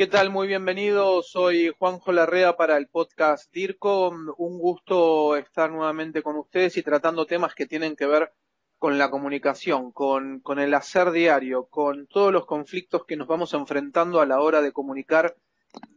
¿Qué tal? Muy bienvenido. Soy Juanjo Larrea para el podcast DIRCO. Un gusto estar nuevamente con ustedes y tratando temas que tienen que ver con la comunicación, con, el hacer diario, con todos los conflictos que nos vamos enfrentando a la hora de comunicar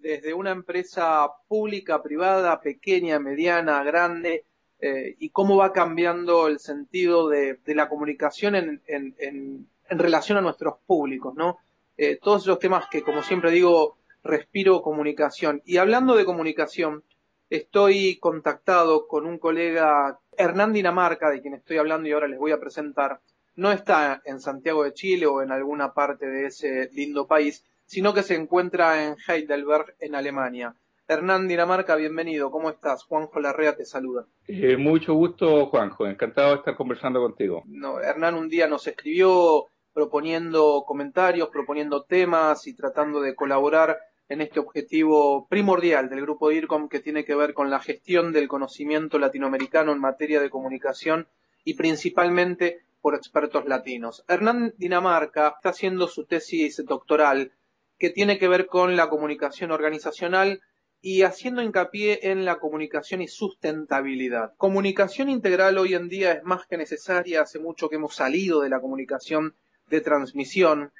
desde una empresa pública, privada, pequeña, mediana, grande, eh, y cómo va cambiando el sentido de, la comunicación en, en, en, relación a nuestros públicos, ¿no? Eh, todos esos temas que, como siempre digo, respiro comunicación. Y hablando de comunicación, estoy contactado con un colega, Hernán Dinamarca, de quien estoy hablando y ahora les voy a presentar. No está en Santiago de Chile o en alguna parte de ese lindo país, sino que se encuentra en Heidelberg, en Alemania. Hernán Dinamarca, bienvenido. ¿Cómo estás? Juanjo Larrea te saluda. Eh, mucho gusto, Juanjo. Encantado de estar conversando contigo. No, Hernán un día nos escribió proponiendo comentarios, proponiendo temas y tratando de colaborar en este objetivo primordial del grupo DIRCOM que tiene que ver con la gestión del conocimiento latinoamericano en materia de comunicación y principalmente por expertos latinos. Hernán Dinamarca está haciendo su tesis doctoral que tiene que ver con la comunicación organizacional y haciendo hincapié en la comunicación y sustentabilidad. Comunicación integral hoy en día es más que necesaria, hace mucho que hemos salido de la comunicación de transmisión,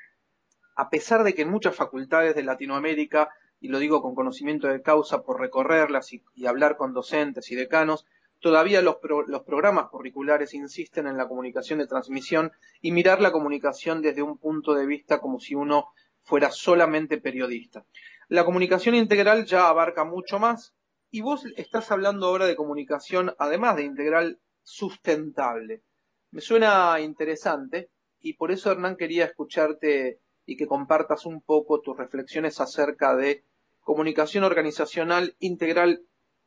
a pesar de que en muchas facultades de Latinoamérica, y lo digo con conocimiento de causa por recorrerlas y, hablar con docentes y decanos, todavía los, los, programas curriculares insisten en la comunicación de transmisión y mirar la comunicación desde un punto de vista como si uno fuera solamente periodista. La comunicación integral ya abarca mucho más y vos estás hablando ahora de comunicación, además de integral, sustentable. Me suena interesante y por eso, Hernán, quería escucharte y que compartas un poco tus reflexiones acerca de comunicación organizacional integral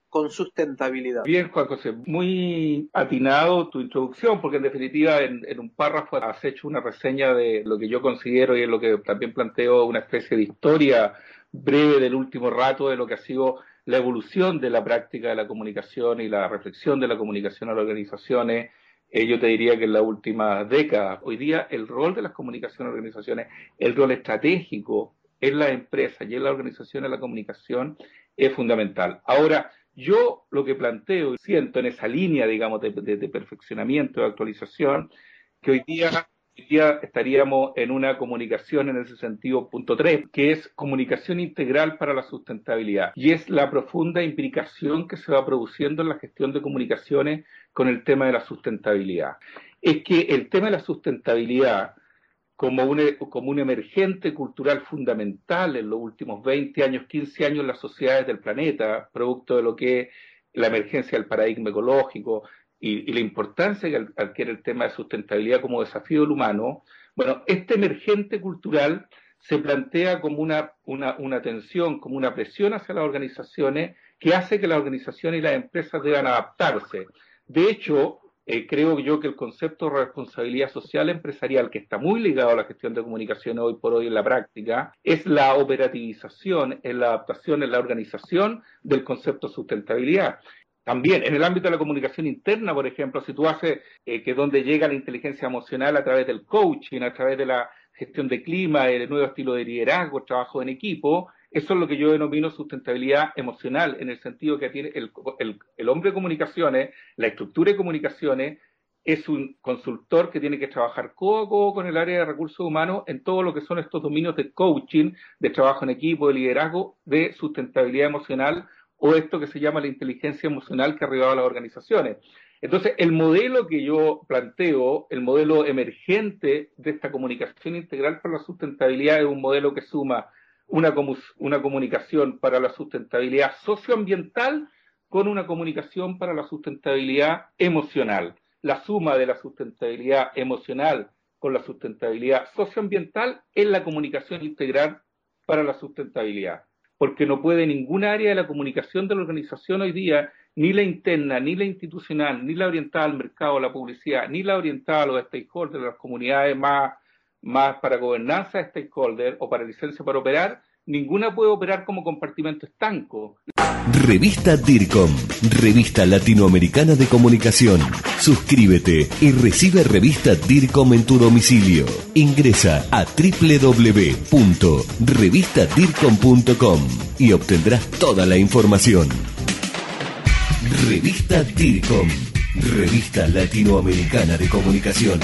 con sustentabilidad. Bien, Juan José, muy atinado tu introducción, porque en definitiva en, un párrafo has hecho una reseña de lo que yo considero y es lo que también planteo una especie de historia breve del último rato de lo que ha sido la evolución de la práctica de la comunicación y la reflexión de la comunicación a las organizaciones eh, yo te diría que en la última década, hoy día el rol de las comunicaciones organizaciones, el rol estratégico en la empresa y en la organización de la comunicación es fundamental. Ahora, yo lo que planteo y siento en esa línea, digamos, de, de, perfeccionamiento, de actualización, que hoy día día estaríamos en una comunicación en ese sentido punto 3, que es comunicación integral para la sustentabilidad. Y es la profunda implicación que se va produciendo en la gestión de comunicaciones con el tema de la sustentabilidad. Es que el tema de la sustentabilidad, como un, como un emergente cultural fundamental en los últimos 20 años, 15 años en las sociedades del planeta, producto de lo que la emergencia del paradigma ecológico, y, la importancia que adquiere el tema de sustentabilidad como desafío del humano, bueno, este emergente cultural se plantea como una, una, tensión, como una presión hacia las organizaciones que hace que las organizaciones y las empresas deban adaptarse. De hecho, eh, creo yo que el concepto de responsabilidad social empresarial, que está muy ligado a la gestión de comunicaciones hoy por hoy en la práctica, es la operativización, es la adaptación, en la organización del concepto de sustentabilidad. También en el ámbito de la comunicación interna, por ejemplo, si tú haces eh, que donde llega la inteligencia emocional a través del coaching, a través de la gestión de clima, el nuevo estilo de liderazgo, trabajo en equipo, eso es lo que yo denomino sustentabilidad emocional, en el sentido que tiene el, el, el hombre de comunicaciones, la estructura de comunicaciones, es un consultor que tiene que trabajar codo a codo con el área de recursos humanos en todo lo que son estos dominios de coaching, de trabajo en equipo, de liderazgo, de sustentabilidad emocional o esto que se llama la inteligencia emocional que ha arribado a las organizaciones. Entonces, el modelo que yo planteo, el modelo emergente de esta comunicación integral para la sustentabilidad es un modelo que suma una, una comunicación para la sustentabilidad socioambiental con una comunicación para la sustentabilidad emocional. La suma de la sustentabilidad emocional con la sustentabilidad socioambiental es la comunicación integral para la sustentabilidad. Porque no puede ninguna área de la comunicación de la organización hoy día, ni la interna, ni la institucional, ni la orientada al mercado, la publicidad, ni la orientada a los stakeholders, las comunidades más, más para gobernanza de stakeholders o para licencia para operar, ninguna puede operar como compartimento estanco. Revista DIRCOM, Revista Latinoamericana de Comunicación. Suscríbete y recibe revista DIRCOM en tu domicilio. Ingresa a www.revistadircom.com y obtendrás toda la información. Revista DIRCOM, Revista Latinoamericana de Comunicación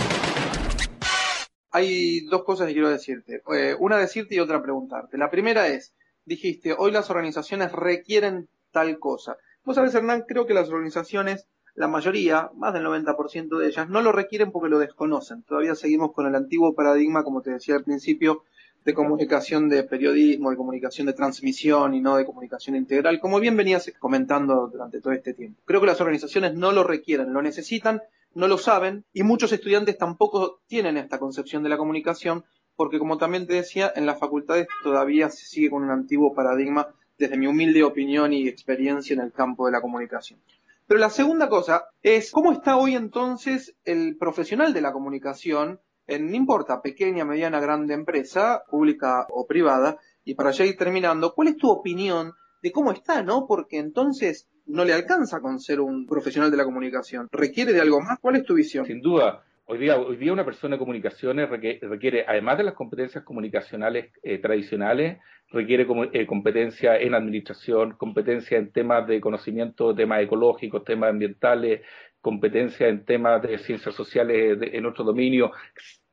hay dos cosas que quiero decirte. Eh, una decirte y otra preguntarte. La primera es, dijiste, hoy las organizaciones requieren tal cosa. Vos sabés, Hernán, creo que las organizaciones, la mayoría, más del 90% de ellas, no lo requieren porque lo desconocen. Todavía seguimos con el antiguo paradigma, como te decía al principio, de comunicación de periodismo, de comunicación de transmisión y no de comunicación integral, como bien venías comentando durante todo este tiempo. Creo que las organizaciones no lo requieren, lo necesitan no lo saben y muchos estudiantes tampoco tienen esta concepción de la comunicación porque como también te decía, en las facultades todavía se sigue con un antiguo paradigma desde mi humilde opinión y experiencia en el campo de la comunicación. Pero la segunda cosa es cómo está hoy entonces el profesional de la comunicación en, no importa, pequeña, mediana, grande empresa, pública o privada, y para ya ir terminando, ¿cuál es tu opinión de cómo está, no? Porque entonces no le alcanza con ser un profesional de la comunicación. ¿Requiere de algo más? ¿Cuál es tu visión? Sin duda. Hoy día, hoy día una persona de comunicaciones requiere, además de las competencias comunicacionales eh, tradicionales, requiere eh, competencia en administración, competencia en temas de conocimiento, temas ecológicos, temas ambientales, competencia en temas de ciencias sociales en otro dominio,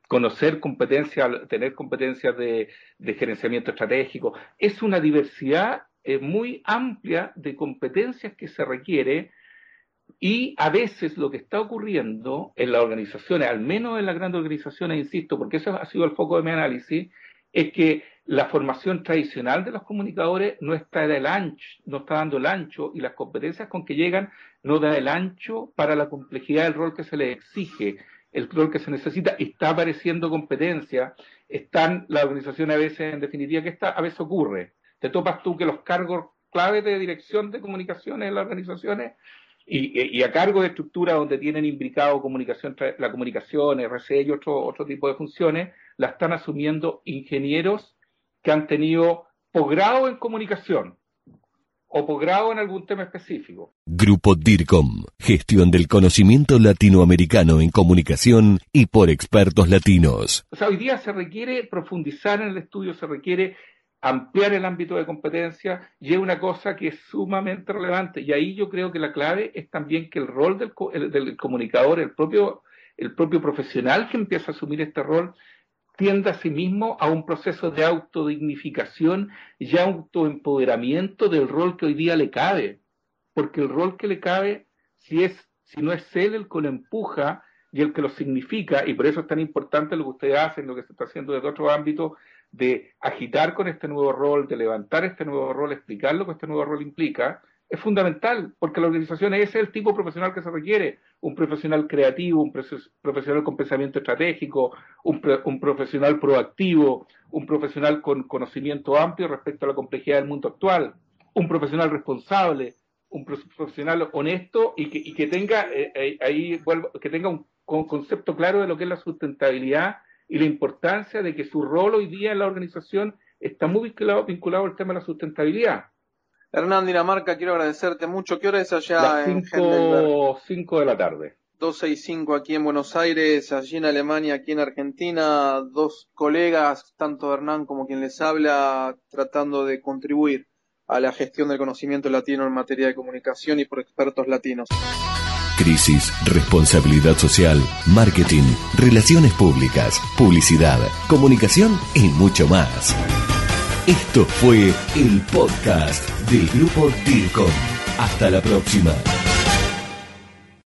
conocer competencias, tener competencias de, de gerenciamiento estratégico. Es una diversidad muy amplia de competencias que se requiere y a veces lo que está ocurriendo en las organizaciones, al menos en las grandes organizaciones, insisto, porque eso ha sido el foco de mi análisis, es que la formación tradicional de los comunicadores no está, ancho, no está dando el ancho y las competencias con que llegan no da el ancho para la complejidad del rol que se les exige, el rol que se necesita. Está apareciendo competencia, están las organizaciones a veces, en definitiva, que está, a veces ocurre te topas tú que los cargos claves de dirección de comunicaciones en las organizaciones y, a cargo de estructuras donde tienen imbricado comunicación, la comunicación, RCE y otro, otro tipo de funciones, la están asumiendo ingenieros que han tenido posgrado en comunicación o posgrado en algún tema específico. Grupo DIRCOM, gestión del conocimiento latinoamericano en comunicación y por expertos latinos. O sea, hoy día se requiere profundizar en el estudio, se requiere ampliar el ámbito de competencia y es una cosa que es sumamente relevante. Y ahí yo creo que la clave es también que el rol del, comunicador, el propio, el propio profesional que empieza a asumir este rol, tienda a sí mismo a un proceso de autodignificación y autoempoderamiento del rol que hoy día le cabe. Porque el rol que le cabe, si, es, si no es él el que lo empuja y el que lo significa, y por eso es tan importante lo que ustedes hacen, lo que se está haciendo desde otro ámbito, de agitar con este nuevo rol, de levantar este nuevo rol, explicar lo que este nuevo rol implica, es fundamental, porque la organización es el tipo profesional que se requiere, un profesional creativo, un profesional con pensamiento estratégico, un, un, profesional proactivo, un profesional con conocimiento amplio respecto a la complejidad del mundo actual, un profesional responsable, un profesional honesto y que, y que tenga eh, eh, ahí que tenga un concepto claro de lo que es la sustentabilidad y la importancia de que su rol hoy día en la organización está muy vinculado, vinculado al tema de la sustentabilidad. Hernán Dinamarca, quiero agradecerte mucho. ¿Qué hora es allá en cinco, 5 de la tarde. 12 y 5 aquí en Buenos Aires, allí en Alemania, aquí en Argentina, dos colegas, tanto Hernán como quien les habla, tratando de contribuir a la gestión del conocimiento latino en materia de comunicación y por expertos latinos crisis, responsabilidad social, marketing, relaciones públicas, publicidad, comunicación y mucho más. Esto fue el podcast del grupo DIRCOM. Hasta la próxima.